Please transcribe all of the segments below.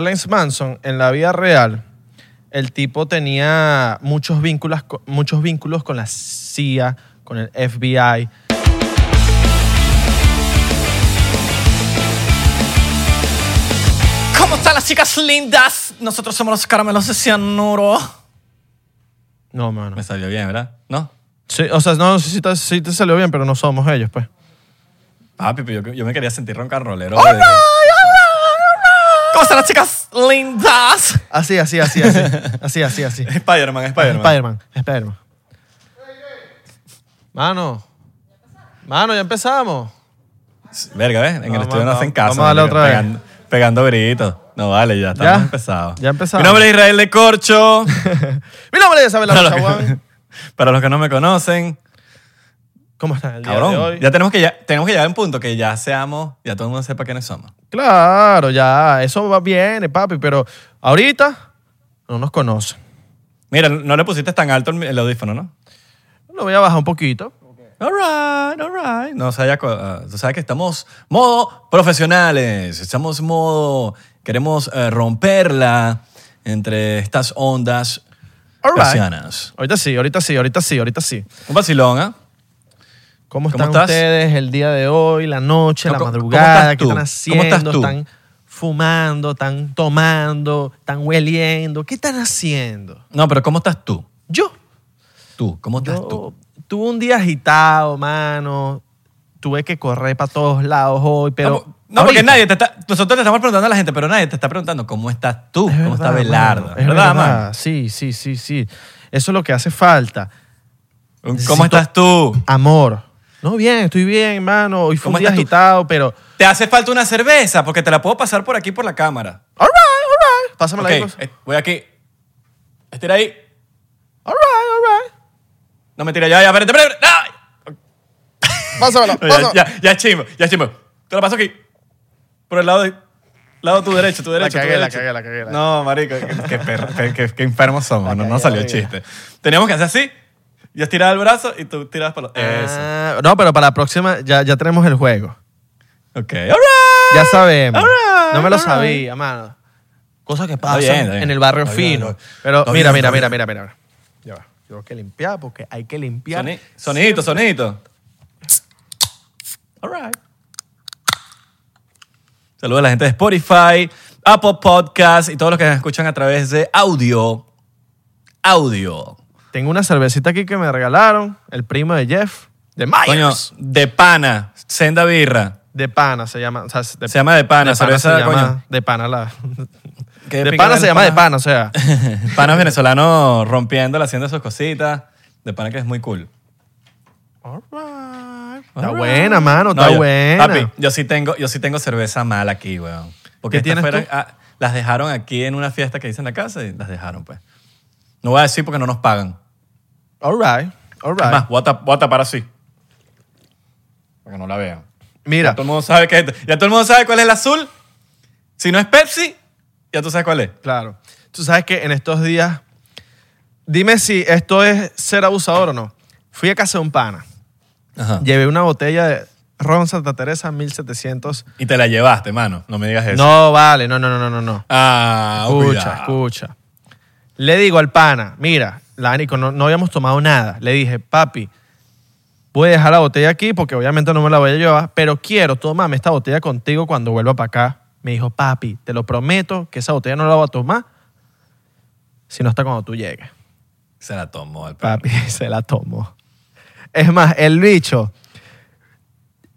Charles Manson, en la vida real, el tipo tenía muchos vínculos, muchos vínculos con la CIA, con el FBI. ¿Cómo están las chicas lindas? Nosotros somos los caramelos de cianuro. No, mano. Me salió bien, ¿verdad? ¿No? Sí, o sea, no, sé si te, si te salió bien, pero no somos ellos, pues. Papi, pero yo, yo me quería sentir roncarrolero. de- ¿Cómo están las chicas lindas? Así, así, así, así. Así, así, así. Spider-Man, Spider-Man. Spider-Man, Spider-Man. Mano. Mano, ya empezamos. Verga, ¿ves? En el Vamos, estudio no hacen caso. vamos a darle marico, otra vez. pegando, Pegando gritos. No vale, ya estamos ¿Ya? empezados. Ya empezamos. Mi nombre es Israel de Corcho. Mi nombre es Isabel para, los Chaguán. que, para los que no me conocen, ¿Cómo están el día de cabrón. hoy? Ya tenemos que, ya, tenemos que llegar a un punto que ya seamos, ya todo el mundo sepa quiénes somos. Claro, ya, eso va bien, papi, pero ahorita no nos conocen. Mira, no le pusiste tan alto el, audífono, ¿no? Lo voy a bajar un poquito. All right, all right. No, o sea, ya, co- ah, tú sabes que estamos modo profesionales. Estamos modo, queremos eh, romperla entre estas ondas All right. Ahorita sí, ahorita sí, ahorita sí, ahorita sí. Un vacilón, ¿ah? ¿Cómo ¿Cómo están ustedes el día de hoy, la noche, la ¿Cómo- cómo madrugada? ¿Qué están ¿Cómo haciendo? estás tú? ¿Están fumando? ¿Están tomando? ¿Están hueliendo? ¿Qué están haciendo? No, pero ¿cómo estás tú? Yo, Tú, ¿cómo estás yo tú? tuve un día agitado, mano. Tuve que correr para todos lados hoy, pero... no, no, porque nadie te está. Nosotros le estamos preguntando a la gente, pero nadie te está preguntando cómo estás tú, Es cómo está verdad, Belarda. mano, es ¿Verdad, verdad. man? Sí, sí, sí, sí. Eso es lo que hace falta. ¿Cómo Necesito- estás tú? Amor. No, bien, estoy bien, hermano. Hoy fue ¿Cómo un día estás tú? agitado, pero... Te hace falta una cerveza, porque te la puedo pasar por aquí por la cámara. All right, all right. Pásamela Ok, ahí. pues. eh, voy aquí. Estira ahí. All right, all right. No me tira ya, ya, espérate, espérate. espérate. Pásamela, No, pásamela. ya, ya, ya es chimbo, ya es chimbo. Te lo paso aquí. Por el lado de. Lado tu derecho, tu derecho. tu cagué, la derecho. cagué, la cagué, la cagué. No, marico, qué, qué perro- qué- qué- enfermos somos. La No, no cagué, salió la el cagué. chiste. Teníamos que hacer así. Yo estiraba el brazo y tú tiras para los. Ah, no, pero para la próxima ya, ya tenemos el juego. Ok, alright. Ya sabemos. All right, no me lo all right. sabía, mano. Cosas que pasan bien, está bien. en el barrio Está fino. bien. Pero mira, mira, mira, mira, mira. Ya va. Tengo que limpiar porque hay que limpiar. Soni- sonidito, sonidito. Alright. Saludos a la gente de Spotify, Apple Podcast y todos los que nos escuchan a través de audio. Audio. Tengo una cervecita aquí que me regalaron, el primo de Jeff, de Coño, Myers. de pana, senda birra. De pana se llama. o sea, de, Se llama de pana, de pana cerveza, se llama- coño. De pana la. ¿Qué De pana se llama de pana, o sea. Panas venezolanos rompiéndola, haciendo sus cositas. De pana que es muy cool. All right. Está buena, mano, No, está yo- buena. Papi, yo sí tengo, yo sí tengo cerveza mala aquí, weón. Porque ¿Qué estas fueron- ah, las dejaron aquí en una fiesta que hice en la casa y las dejaron, pues. No voy a decir porque no nos pagan. All right, all Es right. más, voy a, tap- voy a tapar así. Para que no la vean. Mira, Ya todo el mundo sabe que ya todo el mundo sabe cuál es el azul. Si no es Pepsi, ya tú sabes cuál es. claro. Tú sabes que en estos días, dime si esto es ser abusador o no. Fui a casa de un pana. Ajá. Llevé una botella de ron Santa Teresa 1700. Y te la llevaste, mano. No me digas eso. No, vale, no, no, no, no, no, no. Ah, Escucha, cuidado. escucha. Le digo al pana, mira, la Nico, no, no habíamos tomado nada. Le dije, papi, voy a dejar la botella aquí porque obviamente no me la voy a llevar, pero quiero tomarme esta botella contigo cuando vuelva para acá. Me dijo, papi, te lo prometo que esa botella no la voy a tomar si no está cuando tú llegues. Se la tomó el perro. Papi, se la tomó. Es más, el bicho,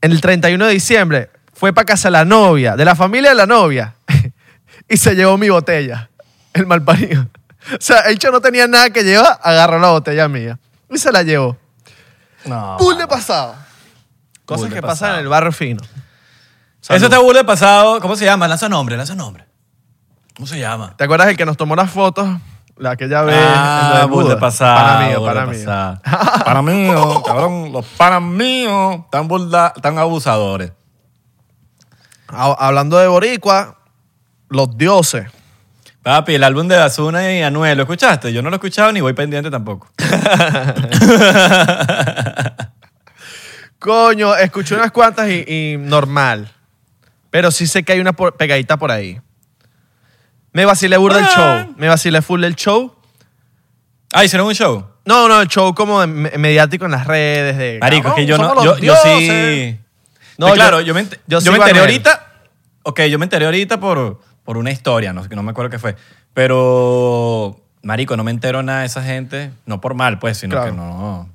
en el 31 de diciembre, fue para casa de la novia, de la familia de la novia, y se llevó mi botella, el malparido. O sea, el chico no tenía nada que llevar, agarró la botella mía y se la llevó. No. Full de pasado. Cosas que pasan pasado. en el barrio fino. Eso está burda de pasado. ¿Cómo se llama? Lanza nombre, lanza nombre. ¿Cómo se llama? ¿Te acuerdas el que nos tomó las fotos? La que ya ve. Ah, Buda? pasado. Para burda para mí. Para mío, cabrón. Los panas míos tan burda, tan abusadores. Hablando de Boricua, los dioses. Papi, el álbum de Azuna y Anuel, ¿lo escuchaste? Yo no lo he escuchado ni voy pendiente tampoco. Coño, escuché unas cuantas y, y normal. Pero sí sé que hay una por- pegadita por ahí. Me vacilé burda el show. Me vacilé full el show. Ah, hicieron un show. No, no, el show como de- me- mediático en las redes. De, Marico, es que yo no. Yo, sí. No, No, claro, yo- yo, me, ent- yo yo sigo me a enteré Anuel. ahorita. Ok, yo me enteré ahorita por, por una historia, no, sé- no me acuerdo qué fue. Pero, Marico, no me entero nada de esa gente. No por mal, pues, sino Claro. que no.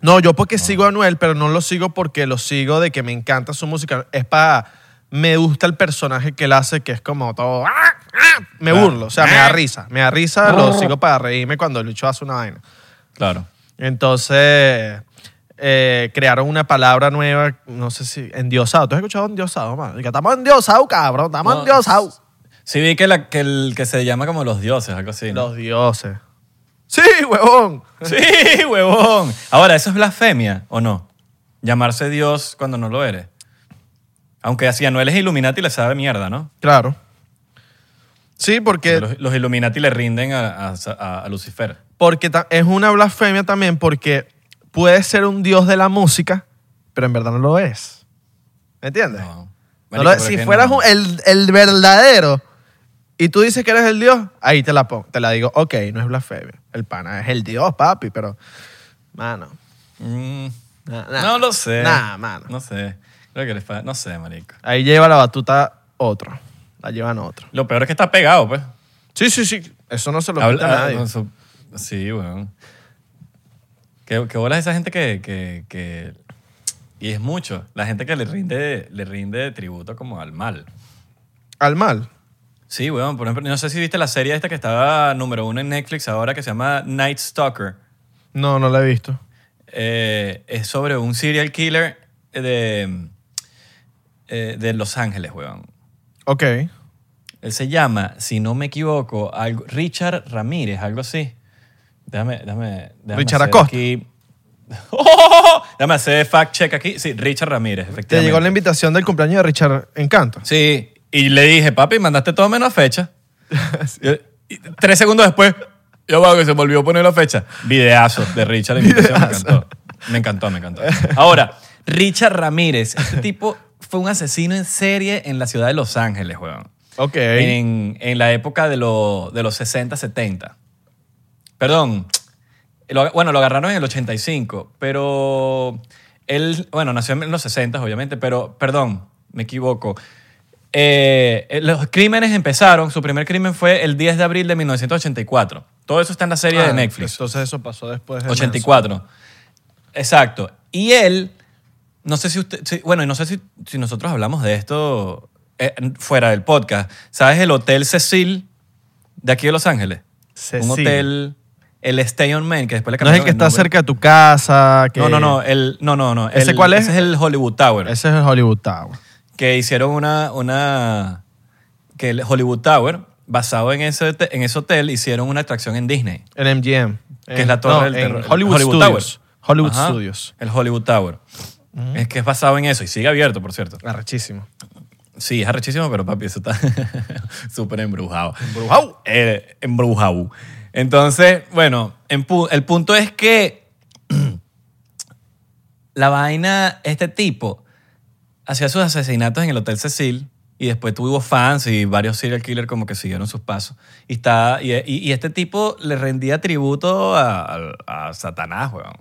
No, yo porque sigo a Anuel, pero no lo sigo porque lo sigo de que me encanta su música. Es para... Me gusta el personaje que él hace, que es como todo... ¡ah! ¡ah! Me Claro. burlo, o sea, me da risa. Me da risa, lo sigo para reírme cuando Lucho hace una vaina. Claro. Entonces, eh, crearon una palabra nueva, no sé si... Endiosado. ¿Tú has escuchado endiosado, man? Estamos endiosados, cabrón. Estamos No, endiosados. Sí, vi que, la, que, el, que se llama como los dioses, algo así. ¿no? Los dioses. Sí, huevón. Sí, huevón. Ahora, ¿eso es blasfemia o no? Llamarse Dios cuando no lo eres. Aunque así Anuel es Illuminati le sabe mierda, ¿no? Claro. Sí, porque... Los, los Illuminati le rinden a, a- Lucifer. Porque es una blasfemia también porque puedes ser un dios de la música, pero en verdad no lo es. ¿Me entiendes? No. Lo- si fueras no. un- el, el verdadero y tú dices que eres el dios, ahí te la pongo, te la digo, ok, no es blasfemia. El pana es el dios, papi, pero, mano, Mm, no lo sé. Nah, mano. No sé. Creo que les fa- No sé, marico. Ahí lleva la batuta otro. La llevan otro. Lo peor es que está pegado, pues. Sí, sí, sí. Eso no se lo Habla- quita a ah, nadie. sí, weón. ¿Qué, qué bolas esa gente que, que, que- Y es mucho. La gente que le rinde, le rinde tributo como al mal. Al mal. Sí, weón. Por ejemplo, no sé si viste la serie esta que estaba número uno en Netflix ahora que se llama Night Stalker. No, no la he visto. Eh, es sobre un serial killer de, eh, de Los Ángeles, weón. Ok. Él se llama, si no me equivoco, algo, Richard Ramírez, algo así. Déjame, déjame, déjame Richard hacer Acosta. Aquí. ¡Oh! Déjame hacer fact check aquí. Sí, Richard Ramírez, Te efectivamente. llegó la invitación del cumpleaños de Richard Encanto. Sí, y le dije, papi, mandaste todo menos fecha. Y- tres segundos después, yo veo que se me olvidó poner la fecha. Videazo de Richard, me encantó. Me encantó, me encantó. Ahora, Richard Ramírez, este tipo fue un asesino en serie en la ciudad de Los Ángeles, weón. Ok. En, en la época de, lo- de los 60, 70. Perdón. Lo- bueno, lo agarraron en el 85, pero él, bueno, nació en los 60, obviamente, pero, perdón, me equivoco. Eh, eh, los crímenes empezaron, su primer crimen fue el 10 de abril de 1984. Todo eso está en la serie Ah, de Netflix. Entonces eso pasó después de 84. Exacto. Y él, no sé si usted, sí, bueno, y no sé si, si nosotros hablamos de esto eh, fuera del podcast. ¿Sabes el Hotel Cecil de aquí de Los Ángeles? Cecil. Un hotel, el Stay on Main, que después le No es el que está nombre. cerca de tu casa. Que... No, no, no, el, no, no, no. ¿Ese el- cuál es? Ese es el Hollywood Tower. Ese es el Hollywood Tower. Que hicieron una, una que el Hollywood Tower, basado en ese, en ese hotel, hicieron una atracción en Disney. El MGM. que es la torre no, del en terror. el Hollywood, Studios. Tower. Hollywood Ajá, Studios. El Hollywood Tower. Es que es basado en eso y sigue abierto, por cierto. Arrechísimo. Sí, es arrechísimo, pero papi, eso está súper embrujado. Embrujado. Eh, embrujado. Entonces, bueno, en pu- el punto es que la vaina, este tipo hacía sus asesinatos en el Hotel Cecil y después tuvo fans y varios serial killers como que siguieron sus pasos. Y, está, y, y- y este tipo le rendía tributo a, a- a Satanás, weón.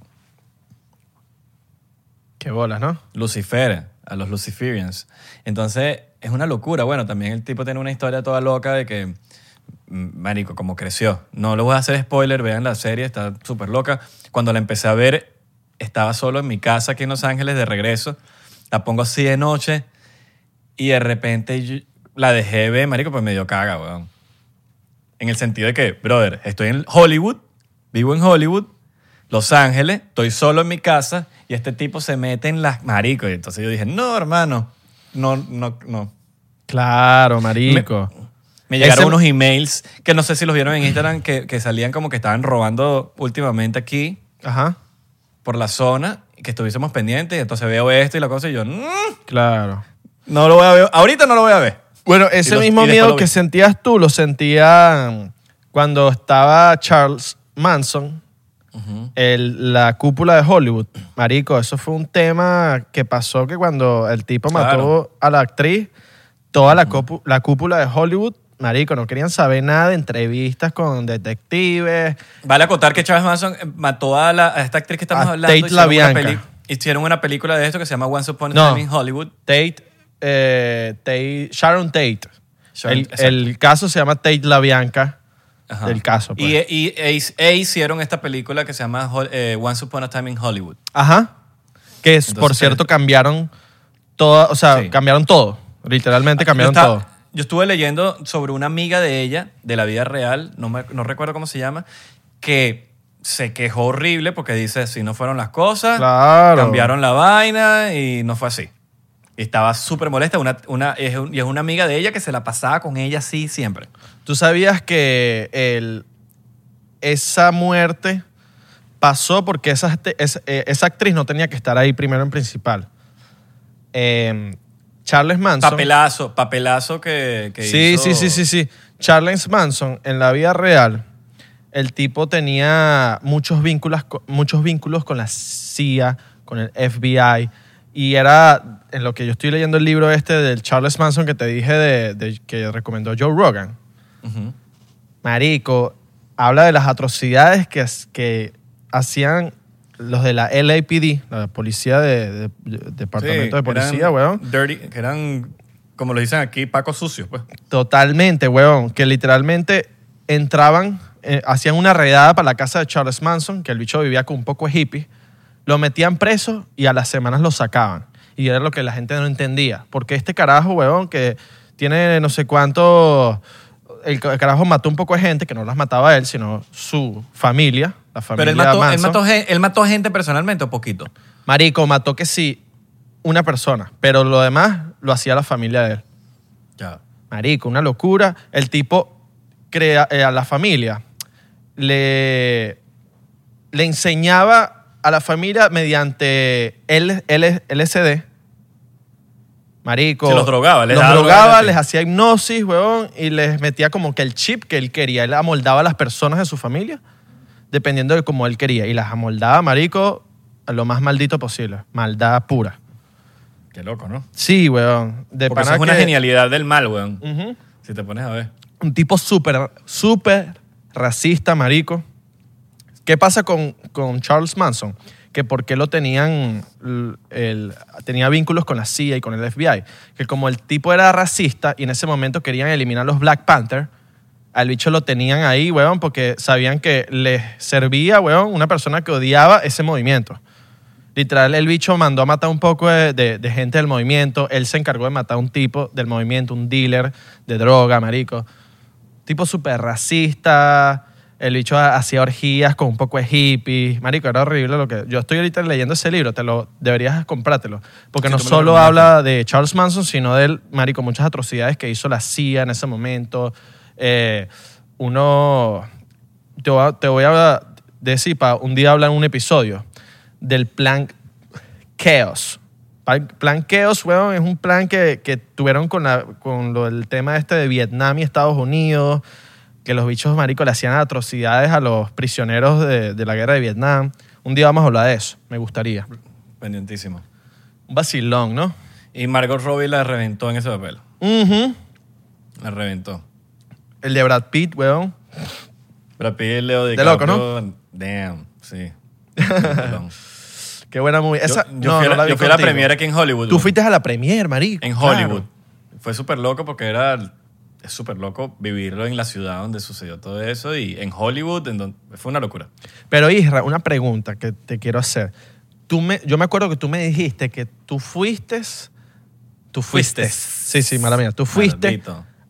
Qué bolas, ¿no? Lucifer, a los Luciferians. Entonces, es una locura. Bueno, también el tipo tiene una historia toda loca de que, mm, marico, como creció. No le voy a hacer spoiler, vean la serie, está súper loca. Cuando la empecé a ver, estaba solo en mi casa aquí en Los Ángeles de regreso. La pongo así de noche y de repente yo- la dejé ver, marico, pues me dio caga, weón. En el sentido de que, brother, estoy en Hollywood, vivo en Hollywood, Los Ángeles, estoy solo en mi casa y este tipo se mete en las maricos. Y entonces yo dije, no, hermano, no, no, no. Claro, marico. Me llegaron Ese- unos emails que no sé si los vieron en Instagram que, que salían como que estaban robando últimamente aquí Ajá. por la zona que estuviésemos pendientes. Entonces veo esto y la cosa y yo, "Mm, Claro. no lo voy a ver. Ahorita no lo voy a ver. Bueno, ese los- mismo y después miedo lo vi. que sentías tú lo sentía cuando estaba Charles Manson, el- la cúpula de Hollywood. Marico, eso fue un tema que pasó que cuando el tipo mató Claro. a la actriz, toda la, copu- la cúpula de Hollywood marico, no querían saber nada de entrevistas con detectives. Vale acotar que Charles Manson eh, mató a, la- a esta actriz que estamos A hablando. Tate hicieron una LaBianca. Hicieron una película de esto que se llama Once Upon a No. Time in Hollywood. Tate, eh, Tate- Sharon Tate. Sharon- el, caso se llama Tate La Bianca Ajá. del caso. pues. Y, y- e, e hicieron esta película que se llama eh, Once Upon a Time in Hollywood. Ajá. Que es, por cierto, cambiaron todo, o sea, Sí. cambiaron todo. Literalmente cambiaron yo, estaba- todo. Yo estuve leyendo sobre una amiga de ella, de la vida real, no, me- no recuerdo cómo se llama, que se quejó horrible porque dice, si no fueron las cosas, Claro. cambiaron la vaina y no fue así. Y estaba súper molesta. Una, una, es un- y es una amiga de ella que se la pasaba con ella así siempre. ¿Tú sabías que el, esa muerte pasó porque esa, esa, eh, esa actriz no tenía que estar ahí primero en principal? Eh, Charles Manson. Papelazo, papelazo que, que Sí, hizo- sí, sí, sí, sí. Charles Manson, en la vida real, el tipo tenía muchos vínculos, muchos vínculos con la CIA, con el FBI, y era, en lo que yo estoy leyendo el libro este del Charles Manson que te dije de, de- que recomendó Joe Rogan. Marico, habla de las atrocidades que, que hacían los de la LAPD, la policía de, de- de- departamento de policía, eran weón. Dirty, que eran, como lo dicen aquí, pacos sucios, pues. Totalmente, weón. Que literalmente entraban, eh, hacían una redada para la casa de Charles Manson, que el bicho vivía con un poco de hippie, lo metían preso y a las semanas lo sacaban. Y era lo que la gente no entendía. Porque este carajo, weón, que tiene no sé cuánto... El ca- carajo mató un poco de gente, que no las mataba él, sino su familia, la familia Pero él mató, él, mató, gen- él mató gente personalmente o poquito. Marico, mató que sí una persona, pero lo demás lo hacía la familia de él. Ya. Marico, una locura. El tipo crea, eh, a la familia le, le enseñaba a la familia mediante L, L- LSD. Marico. Se los drogaba, les los daba drogaba, drogas les hacía hipnosis, weón, y les metía como que el chip que él quería. Él amoldaba a las personas de su familia dependiendo de cómo él quería. Y las amoldaba, marico, a lo más maldito posible. Maldad pura. Qué loco, ¿no? Sí, weón. De Porque eso es una que- genialidad del mal, weón. Ujú. Si te pones a ver. un tipo súper, súper racista, marico. ¿Qué pasa con, con Charles Manson? Que por qué lo tenían, l- el- tenía vínculos con la CIA y con el FBI. Que como el tipo era racista y en ese momento querían eliminar los Black Panther, al bicho lo tenían ahí, weón, porque sabían que les servía, weón, una persona que odiaba ese movimiento. Literal, el bicho mandó a matar un poco de, de- de gente del movimiento. Él se encargó de matar a un tipo del movimiento, un dealer de droga, marico. Tipo súper racista. El bicho ha- hacía orgías con un poco de hippies. Marico, era horrible lo que... Yo estoy ahorita leyendo ese libro. Te lo deberías comprártelo. Porque Sí, no solo habla de Charles Manson, sino de él, marico, muchas atrocidades que hizo la CIA en ese momento. Eh, uno... Te voy a, te voy a decir, para un día hablar en un episodio del plan Chaos. Plan, Chaos, weón, es un plan que, que tuvieron con, la, con lo, el tema este de Vietnam y Estados Unidos, que los bichos maricos le hacían atrocidades a los prisioneros de, de la guerra de Vietnam. Un día vamos a hablar de eso, me gustaría. Pendientísimo. Un vacilón, ¿no? Y Margot Robbie la reventó en ese papel. La reventó. El de Brad Pitt, weón. Brad Pitt, Leo De loco, DiCaprio, Damn, sí. Qué buena movie. Esa, yo, yo no, fui, a no la, vi yo fui a la contigo. premiere aquí en Hollywood. Tú güey. fuiste a la premier, marico. En claro. Hollywood. Fue súper loco porque era... Es súper loco vivirlo en la ciudad donde sucedió todo eso y en Hollywood, en donde, fue una locura. Pero Isra, una pregunta que te quiero hacer. Tú me, yo me acuerdo que tú me dijiste que tú fuiste, tú fuiste, Fuiste. sí, sí, mala mía, tú fuiste Maldito.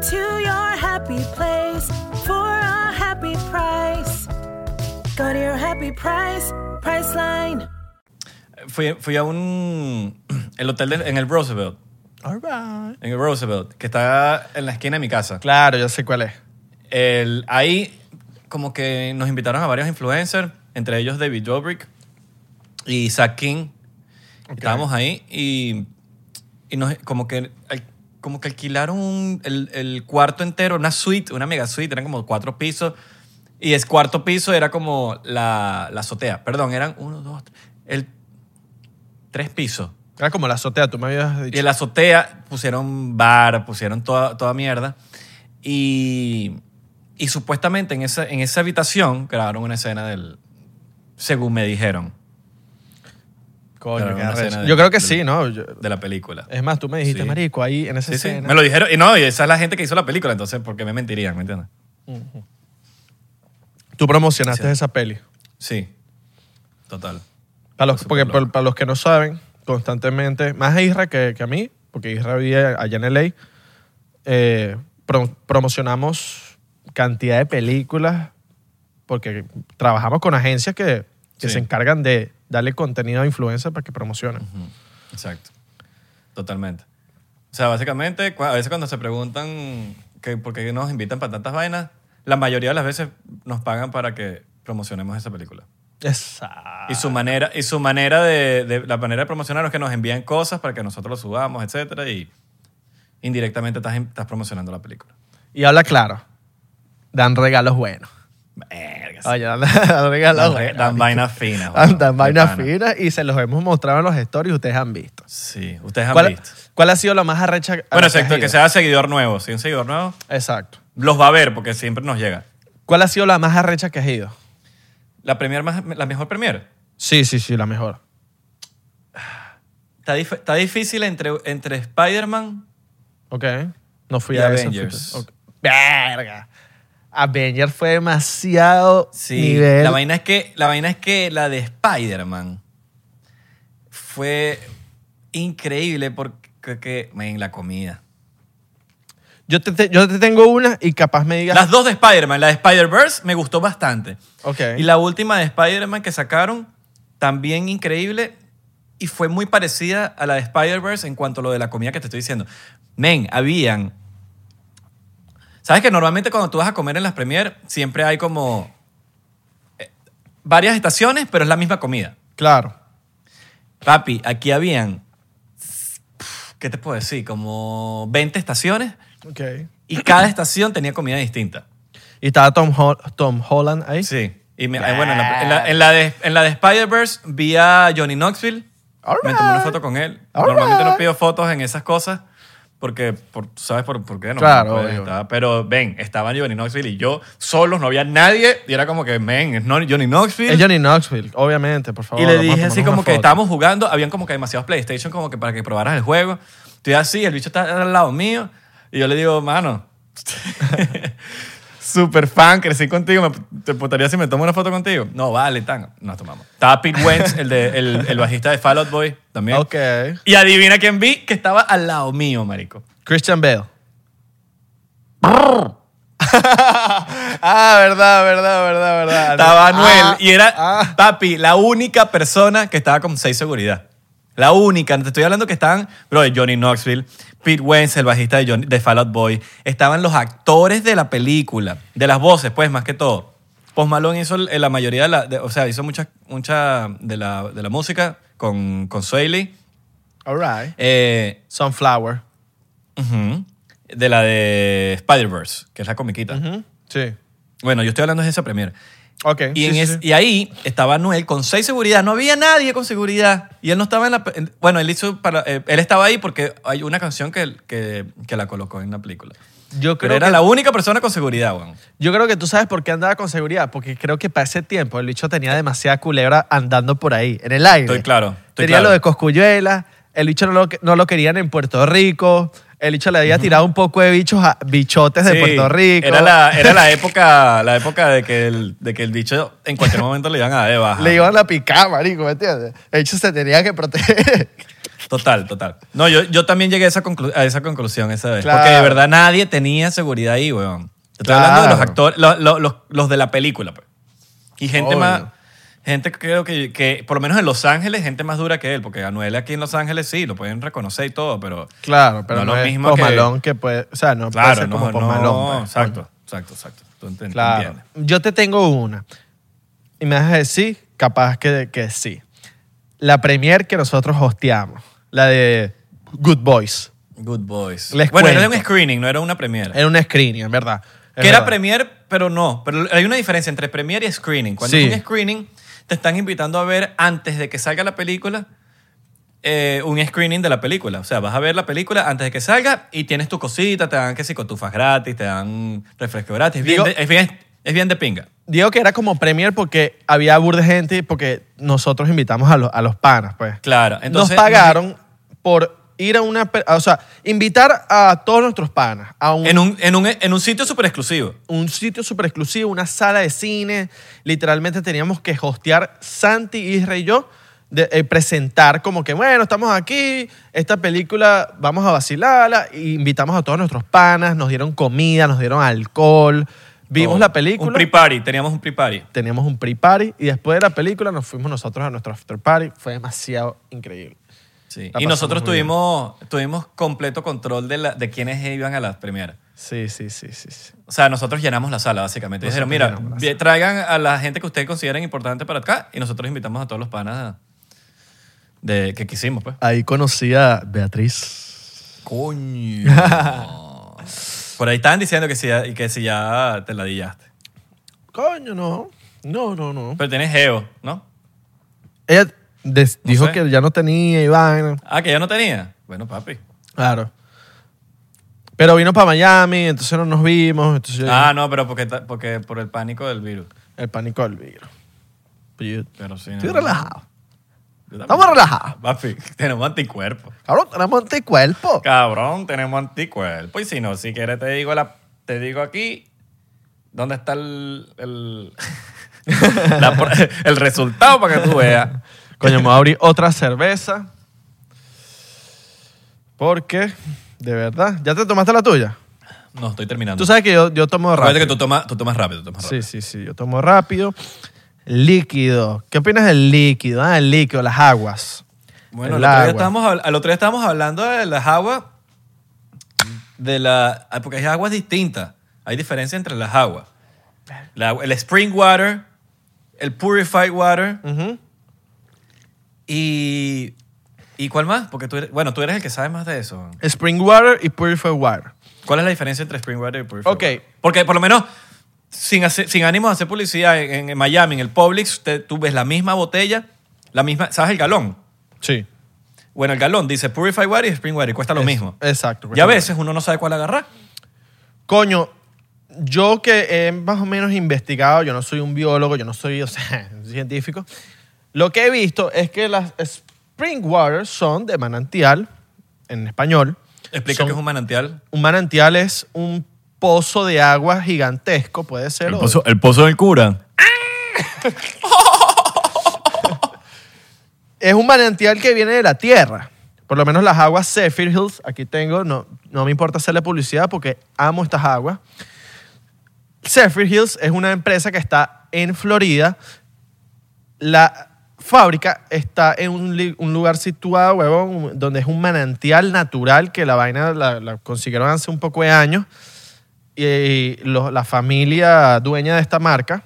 Go to your happy place for a happy price. Go to your happy price, Priceline. Fui, fui a un... El hotel de- en el Roosevelt. All right. En el Roosevelt, que está en la esquina de mi casa. Claro, yo sé cuál es. el- ahí como que nos invitaron a varios influencers, entre ellos David Dobrik y Zach King. Estábamos ahí y, y nos, como, que, como que alquilaron un- el, el cuarto entero, una suite, una mega suite, eran como cuatro pisos. Y el cuarto piso era como la, la azotea. Perdón, eran uno, dos, tres, el, tres pisos. Era como la azotea, tú me habías Y dicho. en la azotea pusieron bar, pusieron toda, toda mierda. Y, y supuestamente en esa, en esa habitación grabaron una escena del... Según me dijeron, Coño, qué arrecho. Yo creo que sí, ¿no? Yo- de la película. es más, tú me dijiste, Sí. marico, ahí en esa Sí, sí, escena. me lo dijeron. Y no, y esa es la gente que hizo la película, entonces, ¿por qué me mentirían? ¿Me entiendes? Tú promocionaste Sí. esa peli. Sí, total. Para los, porque para, los que no saben, constantemente, más a Isra que, que a mí, porque Isra vive allá en LA, eh, pro- promocionamos cantidad de películas porque trabajamos con agencias que, que Sí. se encargan de darle contenido a influencers para que promocionen. Exacto. Totalmente. O sea, básicamente, a veces cuando se preguntan que por qué nos invitan para tantas vainas, la mayoría de las veces nos pagan para que promocionemos esa película. Exacto. Y su manera, y su manera de, de- la manera de promocionar es que nos envían cosas para que nosotros lo subamos, etcétera, y indirectamente estás, estás promocionando la película. Y habla claro. Dan regalos buenos. Verga, Oye, dan, dan vainas finas. Dan, vainas finas y se los hemos mostrado en los stories ustedes han visto. Sí, ustedes han ¿Cuál, visto. cuál ha sido la más arrecha? Bueno, ido? que sea seguidor nuevo. Si un seguidor nuevo, Exacto. los va a ver porque siempre nos llega. ¿Cuál ha sido la más arrecha que has ido? La, premier más, la mejor premier. Sí, sí, sí, la mejor. Está, dif- está difícil entre, entre Spider-Man. Ok. No fui Y a Avengers. fuiste- ok. Verga. Avengers fue demasiado Sí. nivel. La vaina, es que, la vaina es que la de Spider-Man fue increíble porque, que, men, la comida. Yo te, yo te tengo una y capaz me digas. Las dos de Spider-Man, la de Spider-Verse me gustó bastante. Ok. Y la última de Spider-Man que sacaron, también increíble y fue muy parecida a la de Spider-Verse en cuanto a lo de la comida que te estoy diciendo. Men, habían... ¿Sabes que normalmente cuando tú vas a comer en las premier siempre hay como eh, varias estaciones, pero es la misma comida? Claro. Papi, aquí habían, ¿qué te puedo decir? Como 20 estaciones Ok. y cada estación tenía comida distinta. Y estaba Tom, Hol- Tom Holland ahí. Sí. Y me- eh, bueno, en la, en la- en la de, en la de Spider-Verse vi a Johnny Knoxville. All Me tomé una foto con él. All Normalmente no pido fotos en esas cosas porque, por, ¿tú ¿sabes por, por qué? No, Claro, estar. Pero ven, estaban Johnny Knoxville y yo solos, no había nadie. Y era como que, men, es Johnny Knoxville. Es Johnny Knoxville, obviamente, por favor. y le dije así como que foto. estábamos jugando, habían como que demasiados PlayStation como que para que probaras el juego. Estoy así, el bicho está al lado mío. Y yo le digo, mano, super fan, crecí contigo, me, ¿te importaría si me tomo una foto contigo? No, vale, tan, nos tomamos. Estaba Pete Wentz, el, de, el, el bajista de Fall Out Boy, también. Ok. Y adivina quién vi que estaba al lado mío, marico. Christian Bale. ah, verdad, verdad, verdad, verdad. Estaba Anuel Ah, y era, ah. papi, la única persona que estaba con seis seguridad. La única. Te estoy hablando que estaban, bro, Johnny Knoxville, Pete Wentz, el bajista de, Johnny- de Fall Out Boy. Estaban los actores de la película, de las voces, pues, más que todo. Post Malone hizo la mayoría de la, de- o sea, hizo mucha, mucha de la, de la música con, con Sway Lee. All right. Eh, Sunflower. de la de Spider-Verse, que es la comiquita. Sí. Bueno, yo estoy hablando de esa premiere. Ok. Y, sí, en sí, es- sí. y ahí estaba Noel con seis seguridad. No había nadie con seguridad. Y él no estaba en la... en- bueno, él hizo para... eh, él estaba ahí porque hay una canción que, que, que la colocó en la película. Yo creo, Pero era que, la única persona con seguridad, weón. yo creo que tú sabes por qué andaba con seguridad. Porque creo que para ese tiempo el bicho tenía demasiada culebra andando por ahí, en el aire. Estoy claro, estoy tenía claro. lo de Coscuyuela. El bicho no lo, no lo querían en Puerto Rico. El bicho le había tirado un poco de bichos a, bichotes de Sí, Puerto Rico. Era la, era la época, la época de, que el, de que el bicho en cualquier momento le iban a dar de baja. Le iban a picar, marico, ¿me entiendes? El bicho se tenía que proteger. Total, total. No, yo, yo también llegué a esa, conclu- a esa conclusión esa vez. Claro. Porque de verdad nadie tenía seguridad ahí, weón. Te estoy hablando de los Claro. actores, lo- lo- los, los de la película, pues. Y gente Obvio. más. Gente que creo que, que, por lo menos en Los Ángeles, gente más dura que él. Porque Anuel aquí en Los Ángeles sí, lo pueden reconocer y todo, pero. Claro, pero No no, lo es mismo Post que- Malone que puede... O sea, no puede Claro, ser no, como no, Malone, pues, exacto. exacto, exacto. Tú enten- Claro. entiendes. Yo te tengo una. Y me vas a decir, capaz que, que sí. La premier que nosotros hosteamos. La de Good Boys. Good Boys. Les bueno, era cuento. un screening, no era una premiere. Era un screening, en verdad. Es que era verdad. premiere, pero no. Pero hay una diferencia entre premiere y screening. Cuando Sí. es un screening, te están invitando a ver antes de que salga la película eh, un screening de la película. O sea, vas a ver la película antes de que salga y tienes tu cosita, te dan que si cotufas gratis, te dan refresco gratis. Es bien, de, es bien, es bien de pinga. Digo que era como premier porque había bur de gente y porque nosotros invitamos a, los- a los panas, pues. Claro. Entonces, Nos pagaron por ir a una... pe- O sea, invitar a todos nuestros panas a un, En un, en un, en un sitio súper exclusivo. un sitio súper exclusivo, una sala de cine. Literalmente teníamos que hostear Santi, Isra y yo, de, eh, presentar como que, bueno, estamos aquí, esta película vamos a vacilarla. Y invitamos a todos nuestros panas, nos dieron comida, nos dieron alcohol. Vimos la película. Un pre-party, teníamos un pre-party. teníamos un pre-party y después de la película nos fuimos nosotros a nuestro after-party. Fue demasiado increíble. Sí. Y nosotros tuvimos, tuvimos completo control de, la, de quiénes iban a las premieras. Sí, sí, sí, sí. sí. O sea, nosotros llenamos la sala, básicamente. Dijeron, mira, traigan a la gente que ustedes consideren importante para acá y nosotros invitamos a todos los panas de, que quisimos, pues. Ahí conocí a Beatriz. Coño. Por ahí estaban diciendo que si, ya- que si ya te la dillaste. Coño, no. No, no, no. Pero tienes geo, ¿no? Ella des- No dijo sé. que ya no tenía Iván. Ah, que ya no tenía. Bueno, papi. Claro. Pero vino para Miami, entonces no nos vimos. Entonces Ah, no, pero porque, porque por el pánico del virus. el pánico del virus. Pero yo Pero sí. estoy no. relajado. Estamos relajados. Papi, tenemos anticuerpos. Cabrón, tenemos anticuerpo. Cabrón, tenemos anticuerpos. Y si no, si quieres te digo, la, te digo aquí dónde está el, el, la el resultado para que tú veas. Coño, me voy a abrir otra cerveza. Porque, de verdad, ¿ya te tomaste la tuya? No, estoy terminando. Tú sabes que yo, yo tomo Acuérdate rápido. que tú tomas, tú tomas rápido. Tomas Sí, rápido. sí, sí, yo tomo rápido. Líquido. ¿Qué opinas del líquido? Ah, el líquido, las aguas. Bueno, El el otro, día agua. estábamos, habl- al otro día estábamos hablando de las aguas, de la, ah, porque hay aguas distintas. Hay diferencia entre las aguas. La el spring water, el purified water Ujú. Y... ¿Y cuál más? Porque tú eres, bueno, tú eres el que sabe más de eso. Spring water y purified water. ¿Cuál es la diferencia entre spring water y purified Ok. water? Porque por lo menos, sin, hacer- sin ánimo de hacer publicidad, en, en Miami, en el Publix, te- tú ves la misma botella, la misma, ¿sabes el galón? Sí. Bueno, el galón dice purified water y spring water y cuesta lo Eso, mismo. Exacto. Y a veces uno no sabe cuál agarrar. Coño, yo que he más o menos investigado, yo no soy un biólogo, yo no soy o sea, un científico, lo que he visto es que las spring water son de manantial, en español. Explica Son- que es un manantial. Un manantial es un pozo de agua gigantesco, puede ser. el pozo del cura. es un manantial que viene de la tierra. Por lo menos las aguas Zephyr Hills, aquí tengo, no, no me importa hacerle publicidad porque amo estas aguas. Zephyr Hills es una empresa que está en Florida. La fábrica está en un, lugar situado, huevón, donde es un manantial natural que la vaina la, la consiguieron hace un poco de años. Y lo- la familia dueña de esta marca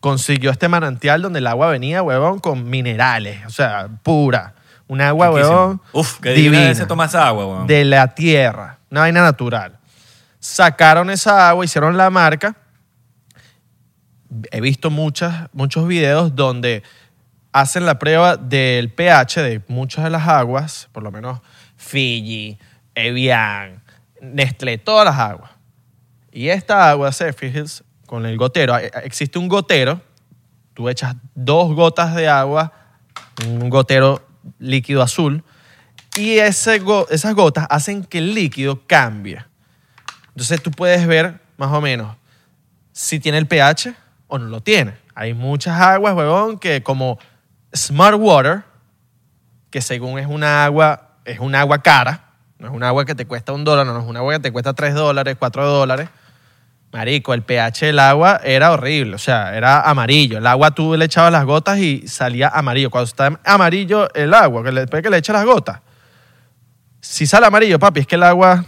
consiguió este manantial donde el agua venía, huevón, con minerales, o sea, pura. Un agua, huevón, Uf, que divina se toma esa agua, weón. de la tierra, una vaina natural. Sacaron esa agua, hicieron la marca. He visto muchas, muchos videos donde hacen la prueba del pH de muchas de las aguas, por lo menos Fiji, Evian, Nestlé, todas las aguas. Y esta agua, Zephyr Hills, con el gotero, existe un gotero, tú echas dos gotas de agua, un gotero líquido azul, y esas gotas hacen que el líquido cambie. Entonces tú puedes ver más o menos si tiene el pH o no lo tiene. Hay muchas aguas, huevón, que como Smart Water, que según es una agua, es un agua cara, no es un agua que te cuesta un dólar, no es un agua que te cuesta tres dólares, cuatro dólares. Marico, el pH del agua era horrible, o sea, era amarillo. El agua tú le echabas las gotas y salía amarillo. Cuando está amarillo el agua, que le- después que le echas las gotas, si sale amarillo, papi, es que el agua,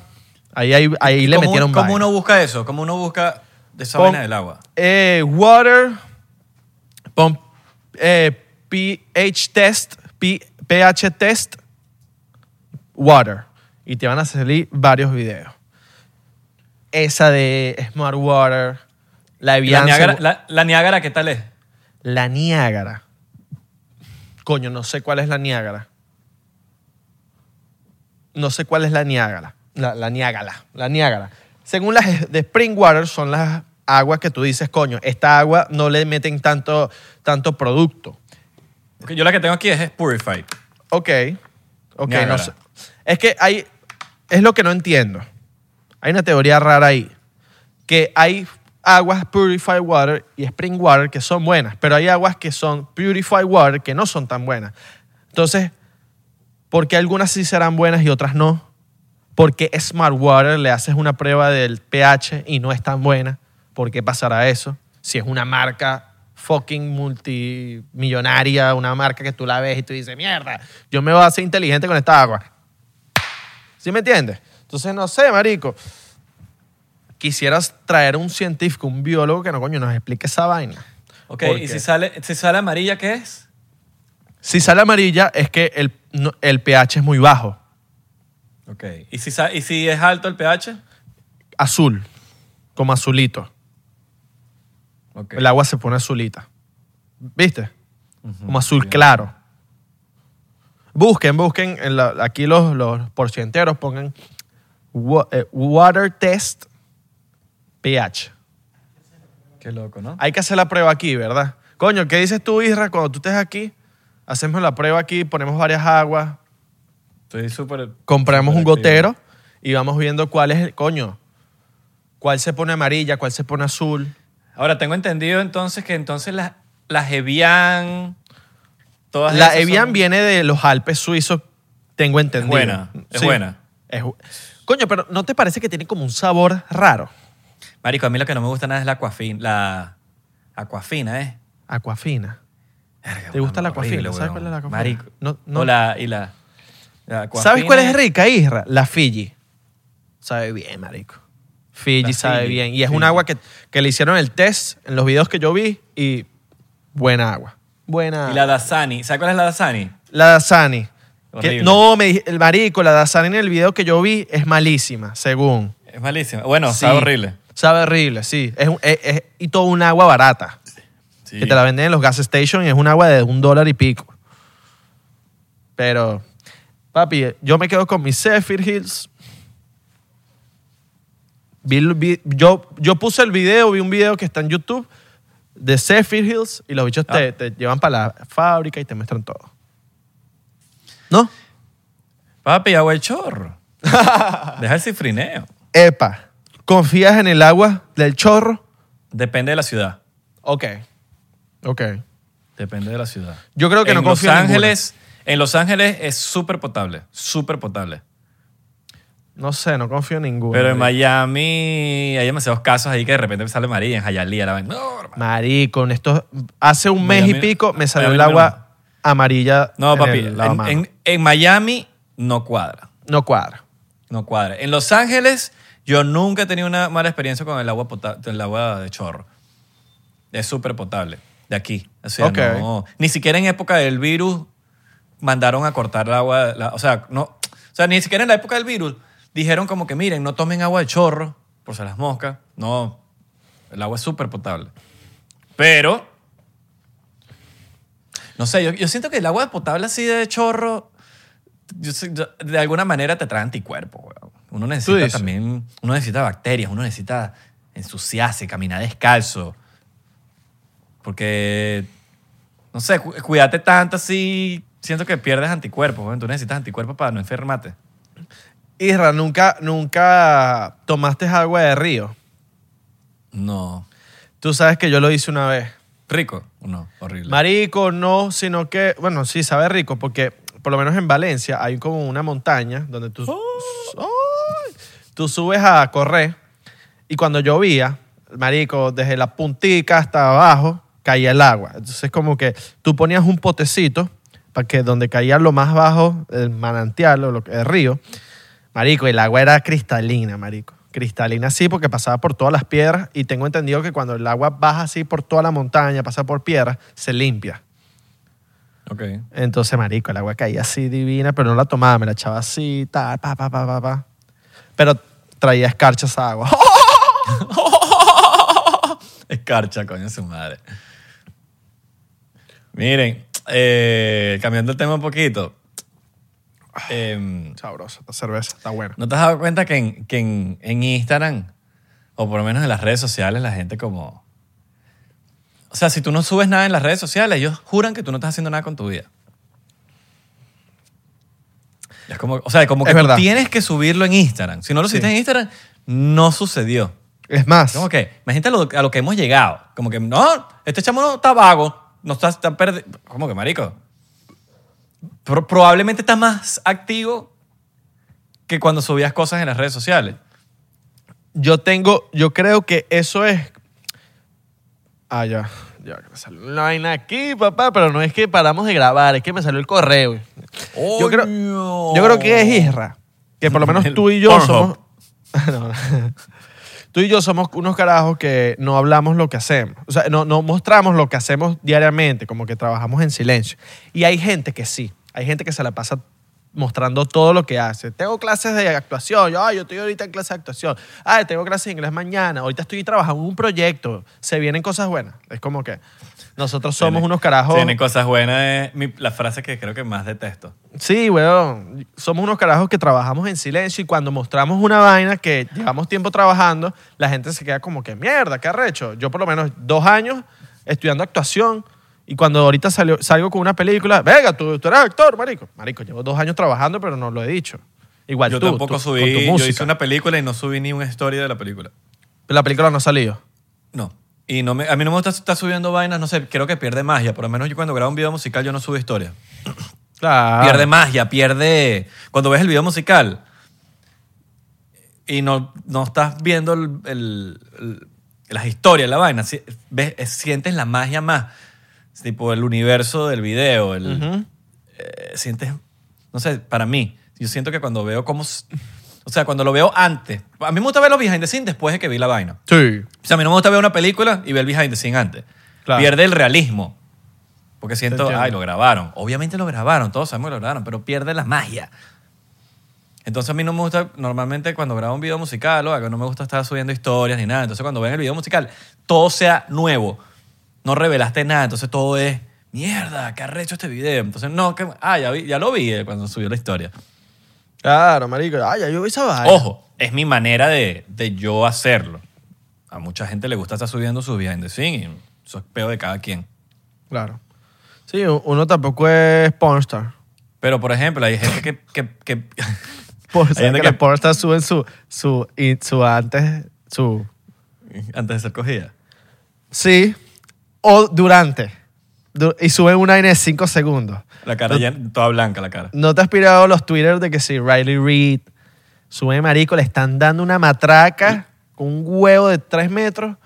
ahí, ahí, ahí le ¿Cómo- metieron ¿Cómo vaina. uno busca eso? ¿Cómo uno busca de esa Pon- vaina del agua. Eh, water, pon eh, pH test, pH test, water. Y te van a salir varios videos. Esa de Smart Water, la ¿Y La Niágara, la, la Niágara, ¿qué tal es? la Niágara. Coño, no sé cuál es la Niágara. No sé cuál es la Niágara. La, la Niágara. La Niágara. Según las de Springwater, son las aguas que tú dices, coño, esta agua no le meten tanto, tanto producto. Yo la que tengo aquí es Purified. Ok. Ok, Niágara. no sé. Es que hay. Es lo que no entiendo. Hay una teoría rara ahí. Que hay aguas Purified Water y Spring Water que son buenas, pero hay aguas que son Purified Water que no son tan buenas. Entonces, ¿por qué algunas sí serán buenas y otras no? Porque Smart Water le haces una prueba del pH y no es tan buena. ¿Por qué pasará eso? Si es una marca fucking multimillonaria, una marca que tú la ves y tú dices, mierda, yo me voy a hacer inteligente con esta agua. ¿Sí me entiendes? Entonces, no sé, marico. Quisieras traer un científico, un biólogo que no, coño, nos explique esa vaina. Ok, ¿Por y si sale, si sale amarilla, ¿qué es? Si sale amarilla es que el, no- el pH es muy bajo. Ok. ¿Y si, ¿Y si es alto el pH? Azul, como azulito. El agua se pone azulita. ¿Viste? Ujú, Como azul bien. claro. Busquen, busquen. en la- aquí los, los porcienteros pongan wa- eh, water test pH. Qué loco, ¿no? Hay que hacer la prueba aquí, ¿verdad? Coño, ¿qué dices tú, Isra? Cuando tú estés aquí, hacemos la prueba aquí, ponemos varias aguas, Estoy súper... compramos un activo. gotero y vamos viendo cuál es el coño. Cuál se pone amarilla, cuál se pone azul. Ahora, tengo entendido entonces que entonces las, las Evian... Todas La Evian son- viene de los Alpes suizos, tengo entendido. buena, es buena. Es bu- coño, pero ¿no te parece que tiene como un sabor raro? Marico, a mí lo que no me gusta nada es la aquafina. La aquafina, ¿eh? Aquafina. Verga, ¿Te gusta la horrible, aquafina? ¿Sabes weón. cuál es la aquafina? Marico. No- no- O la, y la, ¿Sabes cuál es rica, Isra? La Fiji. Sabe bien, marico. Fiji sabe bien. Y es un agua que, que le hicieron el test en los videos que yo vi y buena agua. Buena Y la Dasani. ¿Sabes cuál es la Dasani? La Dasani. Que, Horrible. no, me, dij- el marico, la Dasani en el video que yo vi es malísima, según. Es malísima. Bueno, Sí. sabe horrible. Sabe horrible, sí. Es, un- es- es- y todo un agua barata. Sí. Que te la venden en los gas stations y es un agua de un dólar y pico. Pero, papi, yo me quedo con mis Zephyr Hills. Vi yo, yo puse el video, vi un video que está en YouTube de Zephyr Hills y los bichos te, Ah. te llevan para la fábrica y te muestran todo. ¿No? Papi, agua el chorro. Deja el cifrineo. Epa, ¿confías en el agua del chorro? Depende de la ciudad. Ok. Ok. Depende de la ciudad. Yo creo que en no confío Los en ninguna. Ángeles, En Los Ángeles es súper potable. Súper potable. No sé, no confío en ninguno. Pero en. Miami hay demasiados casos ahí que de repente sale amarilla. En Hialeah la vaina. No, hermano. Marico, en estos, hace un mes y pico me salió Miami el no. agua amarilla. No, en papi. el En, lavamanos. en- en Miami no cuadra. No cuadra. No cuadra. En Los Ángeles yo nunca he tenido una mala experiencia con el agua, el agua de chorro. Es súper potable. De aquí. O sea, no- ni siquiera en época del virus mandaron a cortar el agua. la- o, sea, no, o sea, ni siquiera en la época del virus dijeron como que miren, no tomen agua de chorro por si las moscas. No. El agua es súper potable. Pero, no sé, yo, yo siento que el agua potable así de chorro, yo sé- yo- de alguna manera te trae anticuerpos, weón. Uno necesita dices? también, uno necesita bacterias, uno necesita ensuciarse, caminar descalzo. Porque, no sé, cu- cuídate tanto así, siento que pierdes anticuerpos, weón. Tú necesitas anticuerpos para no enfermarte. Isra, ¿nunca, nunca tomaste agua de río? No. Tú sabes que yo lo hice una vez. ¿Rico? No, horrible. Marico, no, sino que, bueno, sí, sabe rico, porque por lo menos en Valencia hay como una montaña donde tú, ¡Ay! tú subes a correr y cuando llovía, marico, desde la puntica hasta abajo caía el agua. Entonces como que tú ponías un potecito para que donde caía lo más bajo, el manantial o el río, marico, el agua era cristalina, marico. cristalina así porque pasaba por todas las piedras y tengo entendido que cuando el agua baja así por toda la montaña, pasa por piedras, se limpia. Ok. Entonces, marico, el agua caía así divina, pero no la tomaba, me la echaba así, tal, pa, pa, pa, pa, pa. Pero traía escarcha esa agua. Escarcha, coño, su madre. Miren, eh, cambiando el tema un poquito. Em, Sabrosa, esta cerveza, está buena. ¿No te has dado cuenta que, en, que en, en Instagram, o por lo menos en las redes sociales, la gente como... O sea, si tú no subes nada en las redes sociales, ellos juran que tú no estás haciendo nada con tu vida. Es como, o sea, como que Es tú verdad. tienes que subirlo en Instagram. Si no lo Sí. subiste en Instagram, no sucedió. Es más, Como que, imagínate lo- a lo que hemos llegado. Como que, no, este chamo no está vago, no está, está perdido. Como que, marico. Pro- probablemente está más activo que cuando subías cosas en las redes sociales. yo tengo, yo creo que eso es. Ah, ya. Ya, que me salió una vaina aquí, papá, pero no es que paramos de grabar, es que me salió el correo. Yo creo, yo creo que es Isra, que por lo menos El tú y yo Pornhub. somos. No, no. Tú y yo somos unos carajos que no hablamos lo que hacemos. O sea, no, no mostramos lo que hacemos diariamente, como que trabajamos en silencio. Y hay gente que sí. Hay gente que se la pasa mostrando todo lo que hace. Tengo clases de actuación. Yo, "Ay, yo estoy ahorita en clase de actuación. Ay, tengo clases de inglés mañana. Ahorita estoy trabajando en un proyecto. Se vienen cosas buenas. Es como que nosotros somos Tiene- unos carajos. Tiene cosas buenas. Es mi- la frase que creo que más detesto. Sí, weón. Somos unos carajos que trabajamos en silencio y cuando mostramos una vaina que llevamos tiempo trabajando, la gente se queda como que, mierda, qué arrecho. Yo por lo menos dos años estudiando actuación y cuando ahorita salió- salgo con una película, venga, tú, tú eres actor, marico. Marico, llevo dos años trabajando, pero no lo he dicho. Igual yo tú, tampoco tú, con subí. tu Yo música. hice una película y no subí ni una historia de la película. La película no ha salido. No. Y no me, a mí no me gusta estar subiendo vainas, no sé, creo que pierde magia. Por lo menos yo cuando grabo un video musical yo no subo historia. Claro. Pierde magia, pierde... Cuando ves el video musical y no, no estás viendo el- el- el- las historias, la vaina, si- ves, es- sientes la magia más. Tipo el universo del video, el, Ujú. eh, sientes, no sé, para mí, yo siento que cuando veo cómo... O sea, cuando lo veo antes. A mí me gusta ver los behind the scenes después de que vi la vaina. Sí. O sea, a mí no me gusta ver una película y ver el behind the scene antes. Claro. Pierde el realismo. Porque siento, ay, lo grabaron. Obviamente lo grabaron, todos sabemos que lo grabaron, pero pierde la magia. Entonces a mí no me gusta, normalmente cuando grabo un video musical o algo, no me gusta estar subiendo historias ni nada. Entonces cuando ven el video musical, todo sea nuevo. No revelaste nada, entonces todo es, mierda, qué arrecho este video. Entonces, no, que, ah, ya, vi- ya lo vi eh, cuando subió la historia. Claro, marico. Ay, ya yo vi esa vaina. Ojo, es mi manera de, de yo hacerlo. A mucha gente le gusta estar subiendo sus behind the scenes y eso es peo de cada quien. Claro. Sí, uno tampoco es pornstar. Pero, por ejemplo, hay gente que... que, que Por, Hay ¿sabes gente que que- las pornstars suben su, su, su antes, su... antes de ser cogida. Sí, o durante. Du- y suben una vaina de 5 segundos. La cara ya toda blanca, la cara. ¿No te has pirado los Twitter de que si Riley Reid sube marico, le están dando una matraca con un huevo de 3 metros?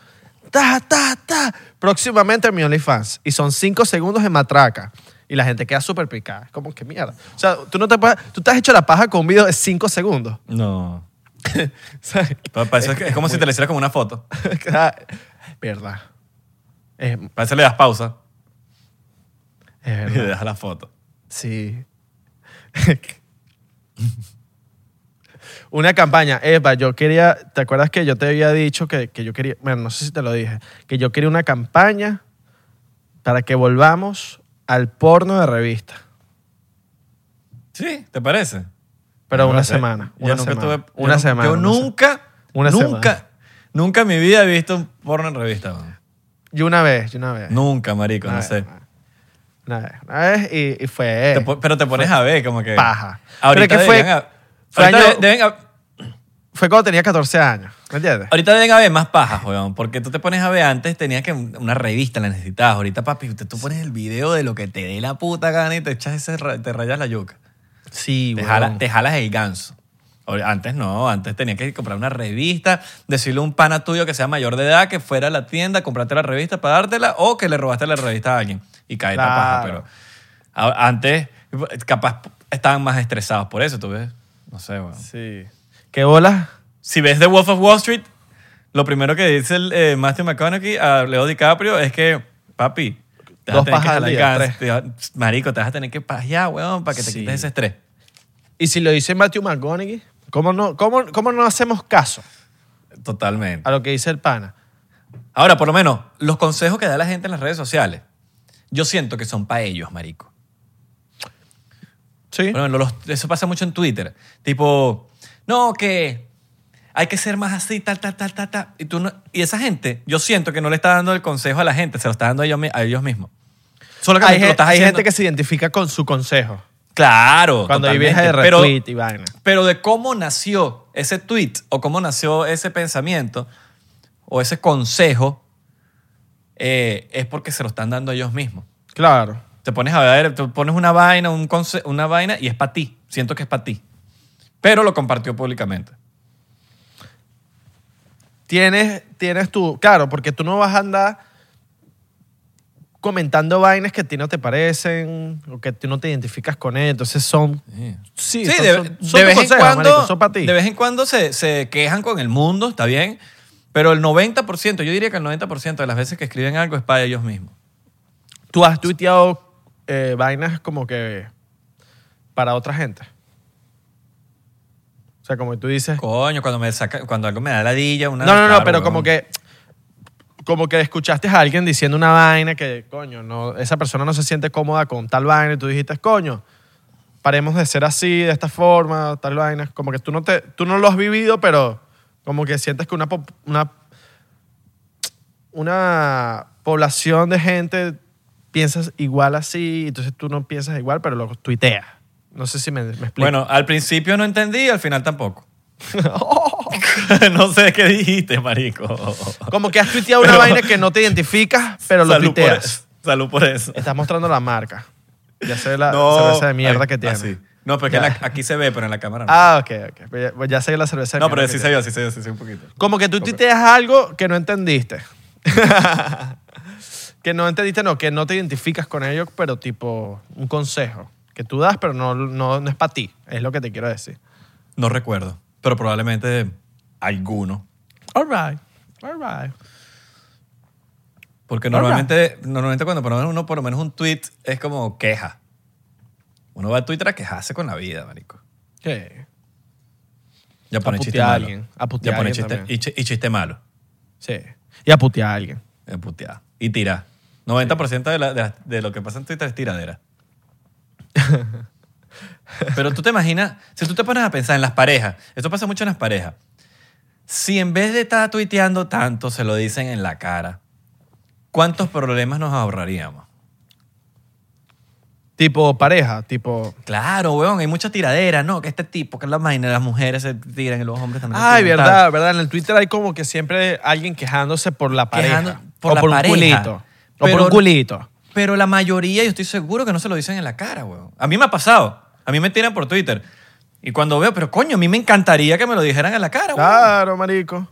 Ta, ta, ta. Próximamente en mi OnlyFans. Y son 5 segundos de matraca. Y la gente queda súper picada. Es como que mierda. O sea, tú no te puedes, tú te has hecho la paja con un video de 5 segundos. No. ¿Sabes? Pa- Parece que es como si te le hicieras como una foto. Verdad. Parece que le das pausa es y le verdad. das la foto. Sí. Una campaña. Eva, yo quería, ¿te acuerdas que yo te había dicho que, que yo quería, bueno, no sé si te lo dije, que yo quería una campaña para que volvamos al porno de revista? ¿Sí? ¿Te parece? Pero una semana. Yo Una nunca semana. tuve- yo una nu- semana. Yo una se- nunca, Una nunca, semana. nunca en mi vida he visto un porno en revista. man. Y una vez, y una vez. Nunca, marico, Una no vez, sé. Una vez. Una vez y, y fue. Te pero te pones a ver como que... paja. Ahorita Pero es que fue- a- fue ahorita año- de- deben a- Fue cuando tenía 14 años. ¿Me entiendes? Ahorita deben haber más pajas, weón. Porque tú te pones a ver antes, tenías que una revista la necesitabas. Ahorita, papi, usted, tú pones el video de lo que te dé la puta gana y te echas ese, te rayas la yuca. Sí, Te, jala- te jalas el ganso. Antes no, antes tenías que comprar una revista, decirle a un pana tuyo que sea mayor de edad que fuera a la tienda, comprarte la revista para dártela o que le robaste la revista a alguien y cae la paja. Pero a- antes, capaz estaban más estresados por eso, ¿tú ves? No sé, weón. Sí. ¿Qué bolas? si ves The Wolf of Wall Street, lo primero que dice el, eh, Matthew McConaughey a Leo DiCaprio es que, papi, te vas Dos a tener que al día, tres. marico, te vas a tener que pajear, weón, para que te Sí. quites ese estrés. Y si lo dice Matthew McConaughey, ¿cómo no, cómo, cómo no hacemos caso Totalmente. a lo que dice el pana? Ahora, por lo menos, los consejos que da la gente en las redes sociales, yo siento que son para ellos, marico. Sí. Por los- eso pasa mucho en Twitter. Tipo, no, que hay que ser más así, tal, tal, tal, tal, tal. Y, tú no- y esa gente, yo siento que no le está dando el consejo a la gente, se lo está dando a ellos, mi- a ellos mismos. Solo que hay lo gen- estás hay gente que se identifica con su consejo. Claro. Cuando hay vieja de pero, retweet y vaina. pero de cómo nació ese tweet o cómo nació ese pensamiento o ese consejo eh, es porque se lo están dando a ellos mismos. Claro. Te pones a ver, te pones una vaina, un conse- una vaina y es para ti. Siento que es para ti. Pero lo compartió públicamente. Tienes, tienes tu. Claro, porque tú no vas a andar comentando vainas que a ti no te parecen o que tú no te identificas con él. Entonces son. Sí, Sí, son, de, son- son vez en cuando, marico, son para ti. de vez en cuando se, se quejan con el mundo, está bien, pero el 90%, yo diría que el 90% de las veces que escriben algo es para ellos mismos. Tú has tuiteado eh, vainas como que para otra gente. O sea, como tú dices. Coño, cuando, me saca, cuando algo me da ladilla, una... No, no, no, pero weón. como que como que escuchaste a alguien diciendo una vaina que, coño, no, esa persona no se siente cómoda con tal vaina y tú dijiste, coño, paremos de ser así, de esta forma, tal vaina. Como que tú no, te, tú no lo has vivido, pero como que sientes que una, una, una población de gente piensas igual así, entonces tú no piensas igual, pero lo tuiteas. No sé si me, me explico. Bueno, al principio no entendí, al final tampoco. no sé qué dijiste, marico. como que has tuiteado una vaina que no te identificas, pero lo Salud por tuiteas. eso. Salud por eso. Estás mostrando la marca. Ya sé la cerveza de mierda ay, que tiene. así. No, en la- aquí se ve, pero en la cámara no. Ah, ok, ok. Pues ya- pues ya sé la cerveza de no, mierda pero que sí se tiene. vio, sí se vio, sí se vio un poquito. Como que tú tuiteas algo que no entendiste. que no entendiste, no, que no te identificas con ello, pero tipo un consejo que tú das, pero no, no, no es para ti. Es lo que te quiero decir. No recuerdo, pero probablemente alguno. All right, all right. Porque normalmente, normalmente cuando ponemos uno por lo menos un tweet es como queja. Uno va a Twitter a quejarse con la vida, marico. ¿Qué? Ya pone A chiste a malo. alguien, a putear ya a pone chiste, y, chi- y chiste malo. Sí. Y a putear a alguien. Es putear. Y tirar. 90% de, la- de de lo que pasa en Twitter es tiradera. Pero tú te imaginas, si tú te pones a pensar en las parejas, esto pasa mucho en las parejas, si en vez de estar tuiteando tanto se lo dicen en la cara, ¿cuántos problemas nos ahorraríamos? Tipo pareja, tipo... Claro, weón, hay mucha tiradera, ¿no? Que este tipo, que la vaina, las mujeres se tiran y los hombres también. Ay, tiran, verdad, tal. verdad. En el Twitter hay como que siempre alguien quejándose por la pareja. Por o la por pareja. un culito. o por un culito. Pero la mayoría, yo estoy seguro que no se lo dicen en la cara, weón. A mí me ha pasado. A mí me tiran por Twitter. Y cuando veo, pero coño, a mí me encantaría que me lo dijeran en la cara. Claro, marico.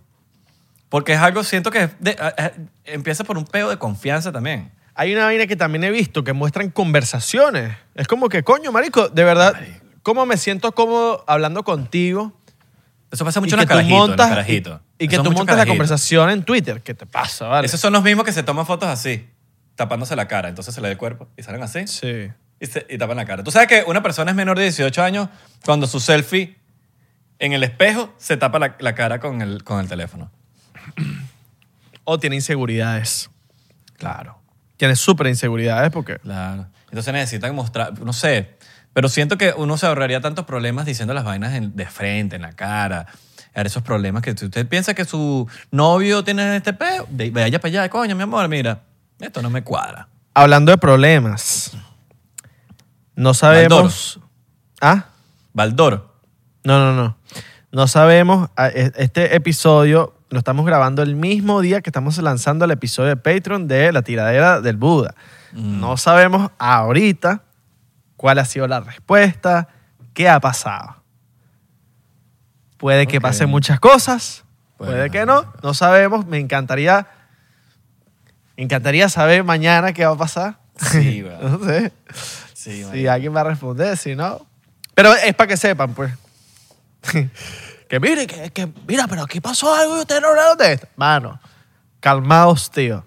Porque es algo, siento que de- a- a- empieza por un peo de confianza también. Hay una vaina que también he visto que muestran conversaciones. Es como que, coño, marico, de verdad, ¿cómo me siento cómodo hablando contigo? Eso pasa mucho en los carajitos, en los montas, carajitos. y, y que Eso tú mucho montas la carajito. conversación en Twitter. ¿Qué te pasa, vale? Esos son los mismos que se toman fotos así, tapándose la cara. Entonces se le ve el cuerpo y salen así Sí. Y, se- y tapan la cara. Tú sabes que una persona es menor de 18 años cuando su selfie en el espejo se tapa la, la cara con el, con el teléfono. O tiene inseguridades. Claro. Tiene súper inseguridades porque... Claro. Entonces necesitan mostrar, no sé, pero siento que uno se ahorraría tantos problemas diciendo las vainas en- de frente, en la cara. Esos problemas que si usted piensa que su novio tiene este peo, vaya para allá, coño, mi amor, mira, esto no me cuadra. Hablando de problemas, no sabemos... ¿Ah? Baldor. No, no, no. No sabemos. e- Este episodio lo estamos grabando el mismo día que estamos lanzando el episodio de Patreon de La Tiradera del Buda. No sabemos ahorita cuál ha sido la respuesta, qué ha pasado. Puede que pasen muchas cosas, Puede puede que no. no, sabemos. Me encantaría, me encantaría saber mañana qué va a pasar. Sí, no sé. Sí, Si marico. alguien va a responder, si no. Pero es para que sepan, pues. Que mire, que, que mira, pero aquí pasó algo y ustedes no hablaron de esto. Mano, calmaos, tío.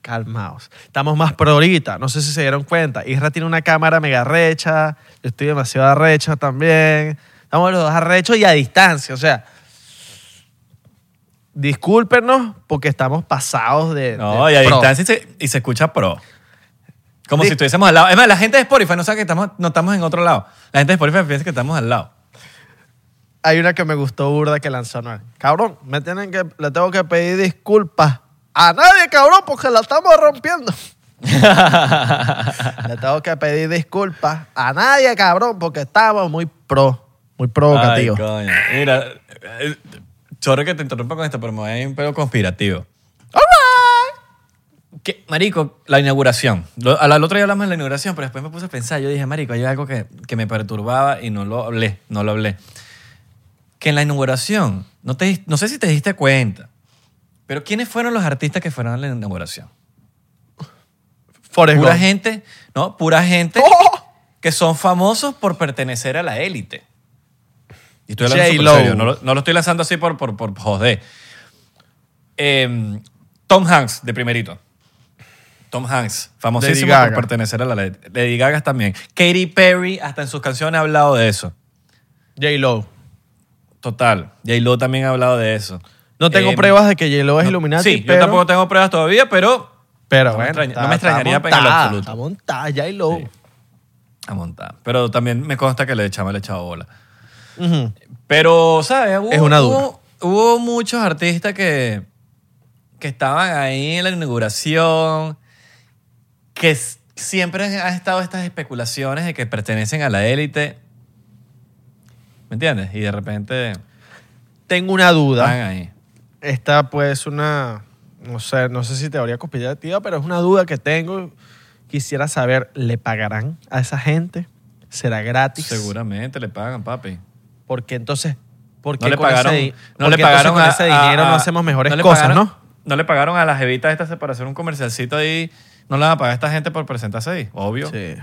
Calmaos. Estamos más pro ahorita. No sé si se dieron cuenta. Isra tiene una cámara mega recha. Yo estoy demasiado arrecho también. Estamos los dos arrechos y a distancia. O sea, discúlpenos porque estamos pasados de. No, de y a pro. distancia y se, y se escucha pro. Como si estuviésemos al lado. Es más, la gente de Spotify no sabe que estamos, no estamos en otro lado. La gente de Spotify piensa que estamos al lado. Hay una que me gustó burda que lanzó Noel. Cabrón, me tienen que, le tengo que pedir disculpas a nadie, cabrón, porque la estamos rompiendo. le tengo que pedir disculpas a nadie, cabrón, porque estamos muy pro, muy provocativos. Ay, coño. Mira, eh, chorro que te interrumpa con esto, pero me voy a ir un pedo conspirativo. Que, marico, la inauguración. Lo- al, otro día hablamos de la inauguración, pero después me puse a pensar. Yo dije, marico, hay algo que, que me perturbaba y no lo hablé, no lo hablé. Que en la inauguración, no, te, no sé si te diste cuenta, pero ¿quiénes fueron los artistas que fueron a la inauguración? Pura Gump. gente, ¿no? Pura gente ¡Oh! que son famosos por pertenecer a la élite. Y estoy hablando serio, no lo, no lo estoy lanzando así por, por, por joder. Em, Tom Hanks, de primerito. Tom Hanks, famosísimo por pertenecer a la élite. Lady Gaga también. Katy Perry, hasta en sus canciones ha hablado de eso. J-Lo. Total. J-Lo también ha hablado de eso. No tengo Em, pruebas de que J-Lo es no- Illuminati, Sí, pero, yo tampoco tengo pruebas todavía, pero pero no me bueno, extraña- está- no me extrañaría está en lo montada, absoluto. Está montada, J-Lo. Sí. a montar. Pero también me consta que le echaba, le echaba bola. Pero, ¿sabes? Hubo, Es una hubo, hubo muchos artistas que, que estaban ahí en la inauguración, que siempre han estado estas especulaciones de que pertenecen a la élite. ¿Me entiendes? Y de repente Tengo una duda. ahí. Esta pues una, no sé, no sé si teoría conspirativa, pero es una duda que tengo. Quisiera saber, ¿le pagarán a esa gente? ¿Será gratis? Seguramente le pagan, papi. Porque entonces, ¿por qué No le con ese pagaron, di- no por le qué entonces pagaron con a- ese a- dinero no hacemos mejores no le cosas, pagaron- ¿no? No le pagaron a las evitas estas para hacer un comercialcito ahí. No le van a pagar a esta gente por presentarse ahí, obvio. Sí.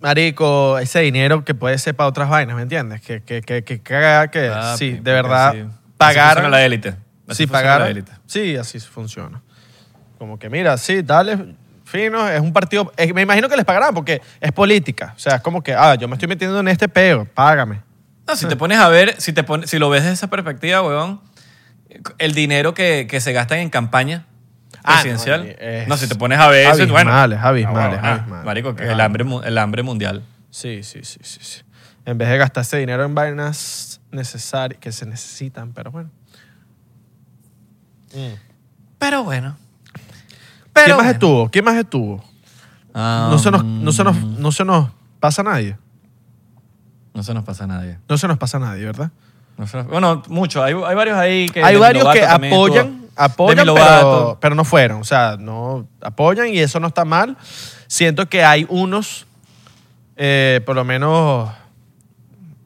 Marico, ese dinero que puede ser para otras vainas, ¿me entiendes? Que, que, que, que, que sí, de verdad, así pagar. funciona la élite. Así Sí, pagar. la élite. Sí, así funciona. Como que, mira, sí, dale, fino, es un partido. es- me imagino que les pagarán porque es política. O sea, es como que, ah, yo me estoy metiendo en este peo, págame. No, si te pones a ver, si, te pones, si lo ves desde esa perspectiva, weón, el dinero que, que se gastan en campaña Ah, presidencial. no, es no, si te pones a ver eso, es bueno. Ah, abismales. Marico, que Es el hambre, mu- el hambre mundial. Sí, sí, sí, sí, sí. En vez de gastarse dinero en vainas necesarias, que se necesitan, pero bueno. Pero bueno. ¿Quién más bueno. estuvo? ¿Quién más estuvo? Ah, no, se nos, no, se nos, no se nos pasa nadie. No se nos pasa a nadie. No se nos pasa nadie, ¿verdad? No se nos- bueno, mucho. Hay, hay varios ahí que. Hay varios que también apoyan, estuvo. apoyan Demi pero, pero no fueron. O sea, no apoyan y eso no está mal. Siento que hay unos, eh, por lo menos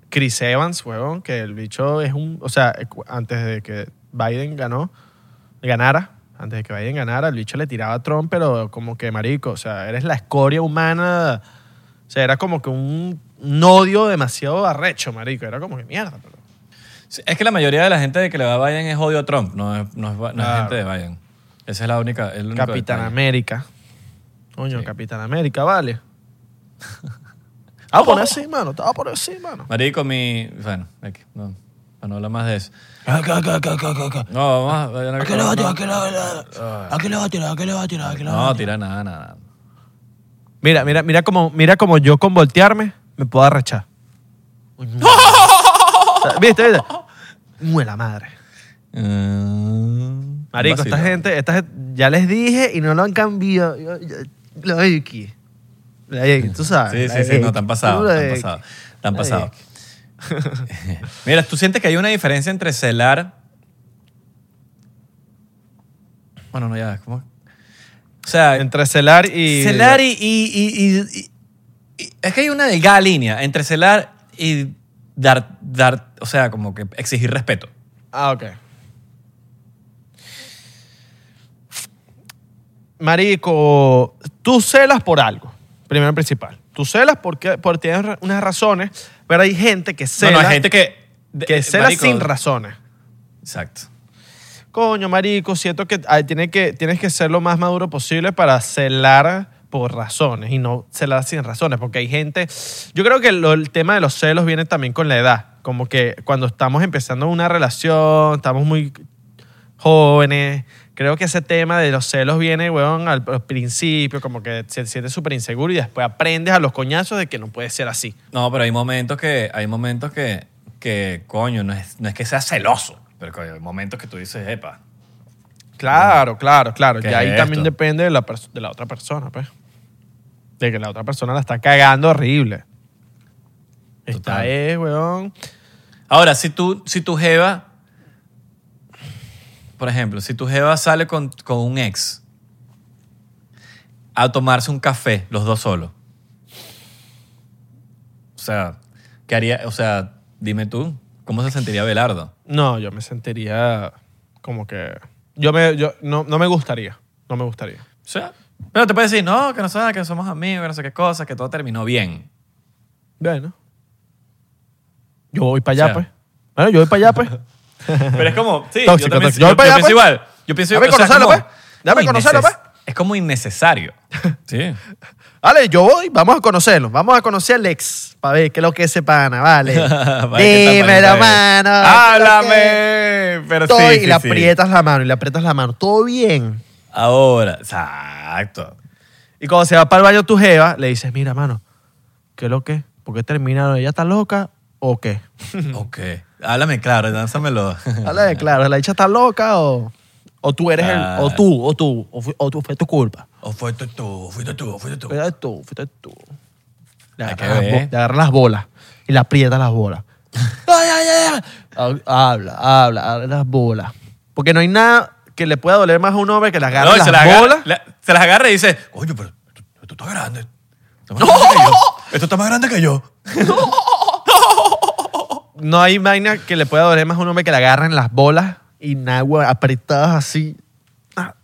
Chris Evans, huevón, que el bicho es un... O sea, cu- antes de que Biden ganó, ganara, antes de que Biden ganara, el bicho le tiraba a Trump, pero como que marico, o sea, eres la escoria humana. O sea, era como que un, un odio demasiado arrecho, marico. Era como que mierda, pero... Sí, Es que la mayoría de la gente de que le va a Biden es odio a Trump, no es, no es, no es Claro. gente de Biden. Esa es la única. El único Capitán detalle. América. Coño, Sí. Capitán América, vale. Ah, por así, mano. Te voy a poner así, mano. Marico, mi. Bueno, aquí, no, para no hablar más de eso. Acá, acá, acá, acá, acá, acá. No, vamos a. ¿A qué le va a tirar? ¿A qué le va a tirar? ¿A qué le va a tirar? ¿A qué le va a tirar? ¿A qué le va a No, tirar? tira nada, nada. Mira, mira, mira como, mira como yo con voltearme me puedo arrechar. O sea, ¿Viste? ¿Viste? Muela madre. Mm, Marico, esta gente, esta gente, ya les dije y no lo han cambiado. Yo- yo- La X. La X, tú sabes. Sí, la sí, sí, no, X. te han pasado, Tú la X. pasado. La pasado. X. Mira, ¿tú sientes que hay una diferencia entre celar? Bueno, no, ya, ¿cómo? O sea, Entre celar y... celar y, y- y- y- y- y- Es que hay una delgada línea entre celar y dar, dar, o sea, como que exigir respeto. Ah, ok. Marico, tú celas por algo, primero y principal. Tú celas porque, porque tienes unas razones, pero hay gente que cela. Bueno, hay gente que que cela marico, sin razones. Exacto. Coño, marico, siento que ay, tiene que tienes que ser lo más maduro posible para celar por razones y no celar sin razones, porque hay gente... Yo creo que lo- el tema de los celos viene también con la edad, como que cuando estamos empezando una relación, estamos muy jóvenes, creo que ese tema de los celos viene, weón, al, al principio, como que se sientes súper inseguro y después aprendes a los coñazos de que no puede ser así. No, pero hay momentos que, hay momentos que, que coño, no es, no es que sea celoso, pero coño, hay momentos que tú dices, epa, Claro, claro, claro. ¿Qué Y ahí también depende de la, de la otra persona, pues. De que la otra persona la está cagando horrible. Esta Total. es, weón. Ahora, si tú, si tu jeva, por ejemplo, si tu jeva sale con, con un ex a tomarse un café, los dos solos. O sea, ¿qué haría? O sea, dime tú, ¿cómo se sentiría Belardo? No, yo me sentiría como que. Yo me. Yo, no, no me gustaría. No me gustaría. O sea, pero te puede decir, no, que no sabes, que somos amigos, que no sé qué cosa, que todo terminó bien. Bueno. Yo voy para allá, O sea. pues. Bueno, yo voy para allá, pues. Pero es como, sí, Tóxico, yo también tóxico. Yo voy para allá, pienso pues. igual. Yo pienso Dame sea, conocerlo, como- pues. Dame como conocerlo, inneces- pues. Es como innecesario. Sí. Vale, yo voy, vamos a conocerlo. Vamos a conocer al ex para ver qué es lo que es ese pana, vale. Para ver qué tal, Dímelo, mano. Háblame. Pero Todo, sí, y sí, le sí. aprietas la mano, y le aprietas la mano. Todo bien. Ahora, exacto. Y cuando se va para el baño tu jeva, le dices, mira, mano, ¿qué es lo que? ¿Por qué terminaron? ¿Ella está loca o qué? ok. Háblame claro, lánzamelo. Dale, claro, ¿la dicha está loca o, o tú eres Ah. el... O tú, o tú, o, fu- o tú, fue tu culpa. o fuiste tú, fuiste tú, fuiste tú. Fuiste tú, fuiste tú. Le Hay que agarras, ver. bo- le agarras las bolas y le aprietas las bolas. ¡Ay, ay, ay! ay! Habla, habla, habla las bolas. Porque no hay nada que le pueda doler más a un hombre que le agarre No, y las se las agarra, bolas. la- se las agarra y dice, coño, pero esto, esto está grande. Está más grande que yo. Esto está más grande que yo. No hay vaina que le pueda doler más a un hombre que le agarren las bolas y güey, apretadas así, ah,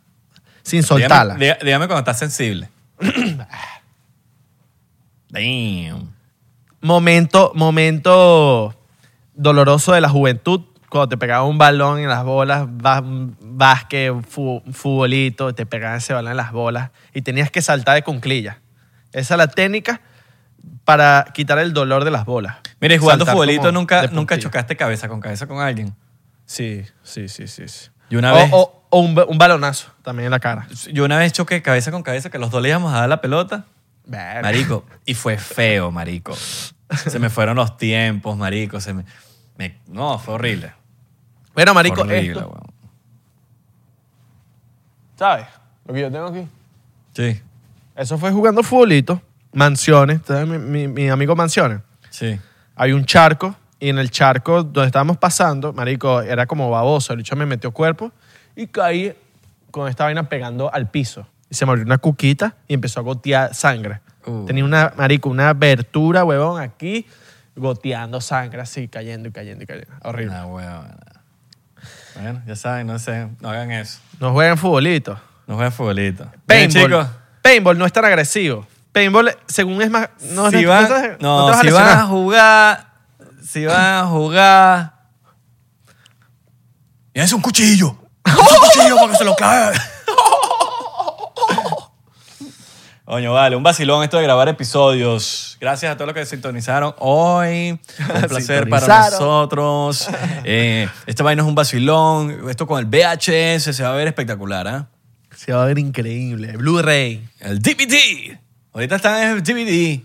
sin soltarlas. Dígame, dígame cuando estás sensible. Damn. Momento, momento doloroso de la juventud, cuando te pegaba un balón en las bolas, básquet, fu- futbolito, te pegaban ese balón en las bolas y tenías que saltar de cunclilla. Esa es la técnica para quitar el dolor de las bolas. Mire, jugando Saltar futbolito nunca, nunca chocaste cabeza con cabeza con alguien. Sí, sí, sí, sí. sí. Y una o, vez- o- o un, un balonazo también en la cara. Yo una vez choqué cabeza con cabeza que los dos le íbamos a dar la pelota. Marico. Y fue feo, marico. Se me fueron los tiempos, marico. Se me, me- no, fue horrible. Bueno, marico, horrible, esto, weón. ¿sabes? Lo que yo tengo aquí. Sí, Eso fue jugando futbolito, mansiones, ¿sabes? Mi, mi- mi amigo Mansiones. sí. Hay un charco y en el charco donde estábamos pasando, marico, era como baboso. El bicho me metió cuerpo y caí con esta vaina pegando al piso. Y se me abrió una cuquita y empezó a gotear sangre. Uh. Tenía una, marico, una abertura, huevón, aquí, goteando sangre así, cayendo y cayendo y cayendo. Horrible. Una huevona. Bueno, ya saben, no sé, no hagan eso. No jueguen futbolito. No jueguen futbolito. Paintball. chicos. Paintball no es tan agresivo. Paintball, según es más... No, si no- van, no no te no, vas a si van a jugar, si van a jugar, Y es un cuchillo. Es un cuchillo para que se lo clave. Coño, vale, un vacilón esto de grabar episodios. Gracias a todos los que sintonizaron hoy. Un placer para nosotros. Eh, esta vaina es un vacilón. Esto con el VHS se va a ver espectacular, ¿ah? Se va a ver increíble. Blu-ray. El DVD. Ahorita está en el DVD.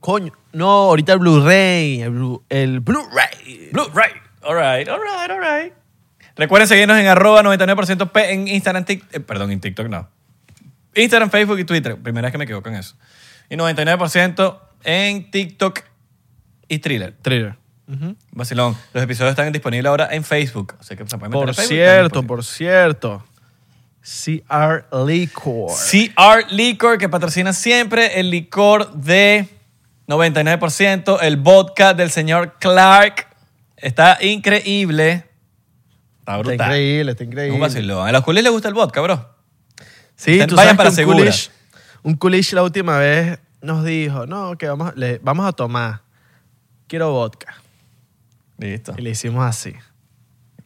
Coño, no, ahorita el Blu-ray. El, Blu- el Blu-ray. Blu-ray. All right, all right, all right. Recuerden seguirnos en arroba 99% P en Instagram, eh, perdón, en TikTok no. Instagram, Facebook y Twitter. Primera vez que me equivoco en eso. Y 99% en TikTok y Thriller. Thriller. Vacilón. Los episodios están disponibles ahora en Facebook. Así que se pueden meter Por Facebook, cierto, por cierto. CR Liquor. CR Liquor, que patrocina siempre el licor de 99%, el vodka del señor Clark. Está increíble. Está Está brutal. increíble, está Es increíble. un vacilón. A los culés les gusta el vodka, bro. Sí, Vayan tú sabes para que un segura. coolish, un coolish la última vez nos dijo, no, que vamos, le- vamos a tomar. Quiero vodka. Listo. Y le hicimos así.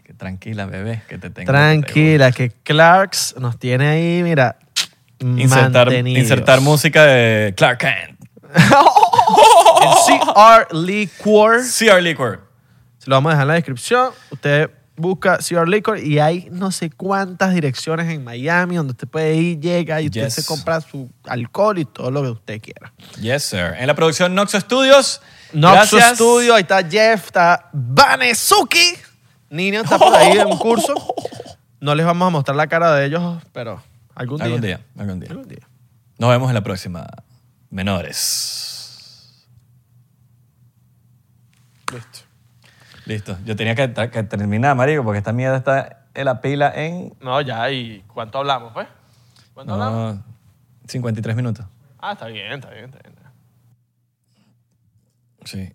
Que Tranquila, bebé, que te tengo. Tranquila, que Clarks nos tiene ahí, mira, Insertar, insertar música de Clark Kent. CR Liquor. CR Liquor. Se lo vamos a dejar en la descripción. Usted busca CR Liquor y hay no sé cuántas direcciones en Miami donde usted puede ir, llega y usted Yes. se compra su alcohol y todo lo que usted quiera. Yes, sir. En la producción Noxo Studios. Noxo Gracias. Studio, ahí está Jeff, está Vanesuki. Nino está por ahí en curso. No les vamos a mostrar la cara de ellos, pero algún día. Algún día, algún día. Algún día. Nos vemos en la próxima. Menores. Listo. Listo. Yo tenía que, que terminar, marico, porque esta mierda está en la pila en No, ya, ¿y cuánto hablamos, pues? ¿Cuánto hablamos? no, 53 minutos. Ah, está bien, está bien, está bien. Sí.